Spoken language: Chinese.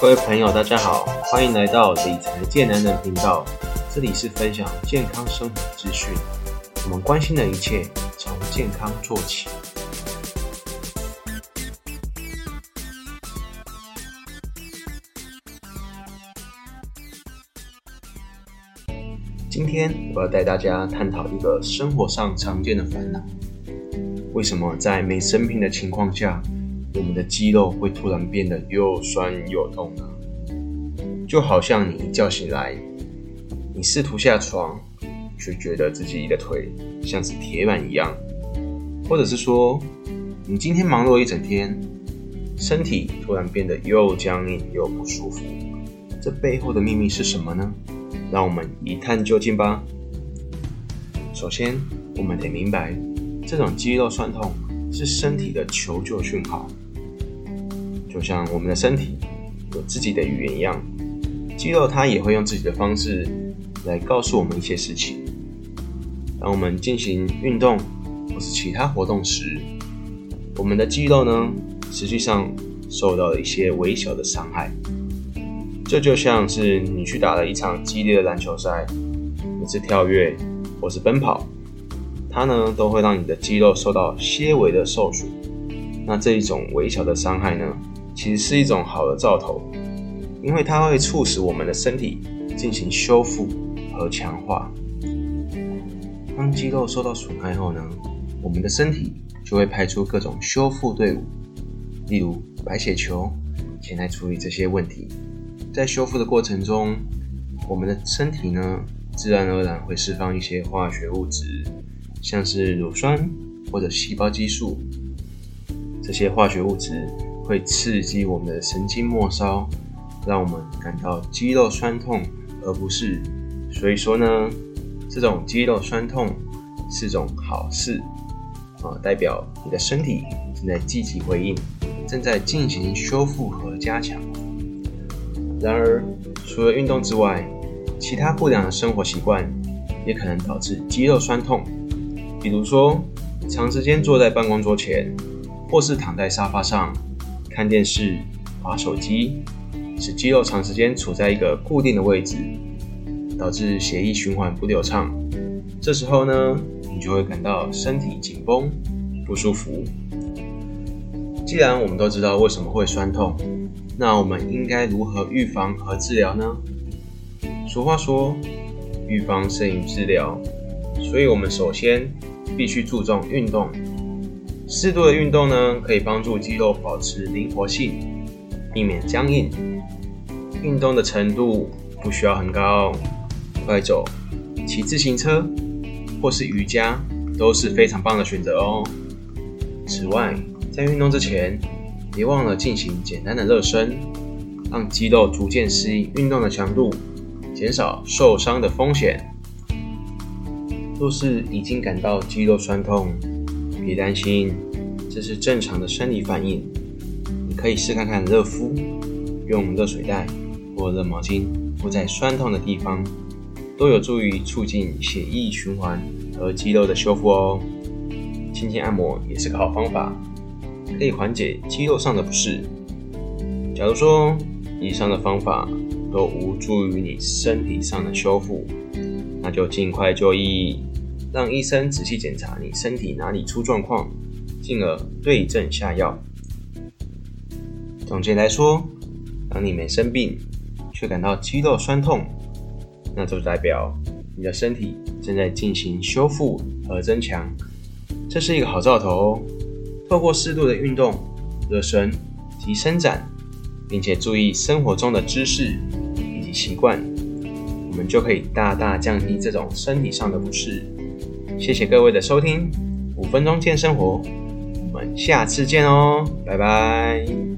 各位朋友，大家好，欢迎来到理财健男人频道。这里是分享健康生活资讯，我们关心的一切从健康做起。今天我要带大家探讨一个生活上常见的烦恼：为什么在没生病的情况下，我们的肌肉会突然变得又酸又痛呢？就好像你一觉醒来，你试图下床，却觉得自己的腿像是铁板一样；或者是说，你今天忙碌了一整天，身体突然变得又僵硬又不舒服。这背后的秘密是什么呢？让我们一探究竟吧。首先，我们得明白，这种肌肉酸痛是身体的求救讯号，就像我们的身体有自己的语言一样，肌肉它也会用自己的方式来告诉我们一些事情。当我们进行运动或是其他活动时，我们的肌肉呢，实际上受到了一些微小的伤害。这就像是你去打了一场激烈的篮球赛，你是跳跃或是奔跑，它呢都会让你的肌肉受到些微的受损。那这一种微小的伤害呢，其实是一种好的兆头，因为它会促使我们的身体进行修复和强化。当肌肉受到损害后呢，我们的身体就会派出各种修复队伍，例如白血球，前来处理这些问题。在修复的过程中，我们的身体呢，自然而然会释放一些化学物质，像是乳酸或者细胞激素。这些化学物质会刺激我们的神经末梢，让我们感到肌肉酸痛而不是。所以说呢，这种肌肉酸痛是种好事啊，代表你的身体正在积极回应，正在进行修复和加强。然而，除了运动之外，其他不良的生活习惯也可能导致肌肉酸痛。比如说，长时间坐在办公桌前，或是躺在沙发上看电视、划手机，使肌肉长时间处在一个固定的位置，导致血液循环不流畅。这时候呢，你就会感到身体紧绷、不舒服。既然我们都知道为什么会酸痛，那我们应该如何预防和治疗呢？俗话说，预防胜于治疗，所以我们首先必须注重运动。适度的运动呢，可以帮助肌肉保持灵活性，避免僵硬。运动的程度不需要很高，快走、骑自行车或是瑜伽都是非常棒的选择哦。此外，在运动之前，别忘了进行简单的热身，让肌肉逐渐适应运动的强度，减少受伤的风险。若是已经感到肌肉酸痛，别担心，这是正常的生理反应。你可以试看看热敷，用热水袋或热毛巾敷在酸痛的地方，都有助于促进血液循环和肌肉的修复哦。轻轻按摩也是个好方法。可以缓解肌肉上的不适。假如说以上的方法都无助于你身体上的修复，那就尽快就医，让医生仔细检查你身体哪里出状况，进而对症下药。总结来说，当你没生病却感到肌肉酸痛，那就代表你的身体正在进行修复和增强，这是一个好兆头哦。透过适度的运动、热身及伸展，并且注意生活中的姿势以及习惯，我们就可以大大降低这种身体上的不适。谢谢各位的收听，五分钟健生活，我们下次见哦，拜拜。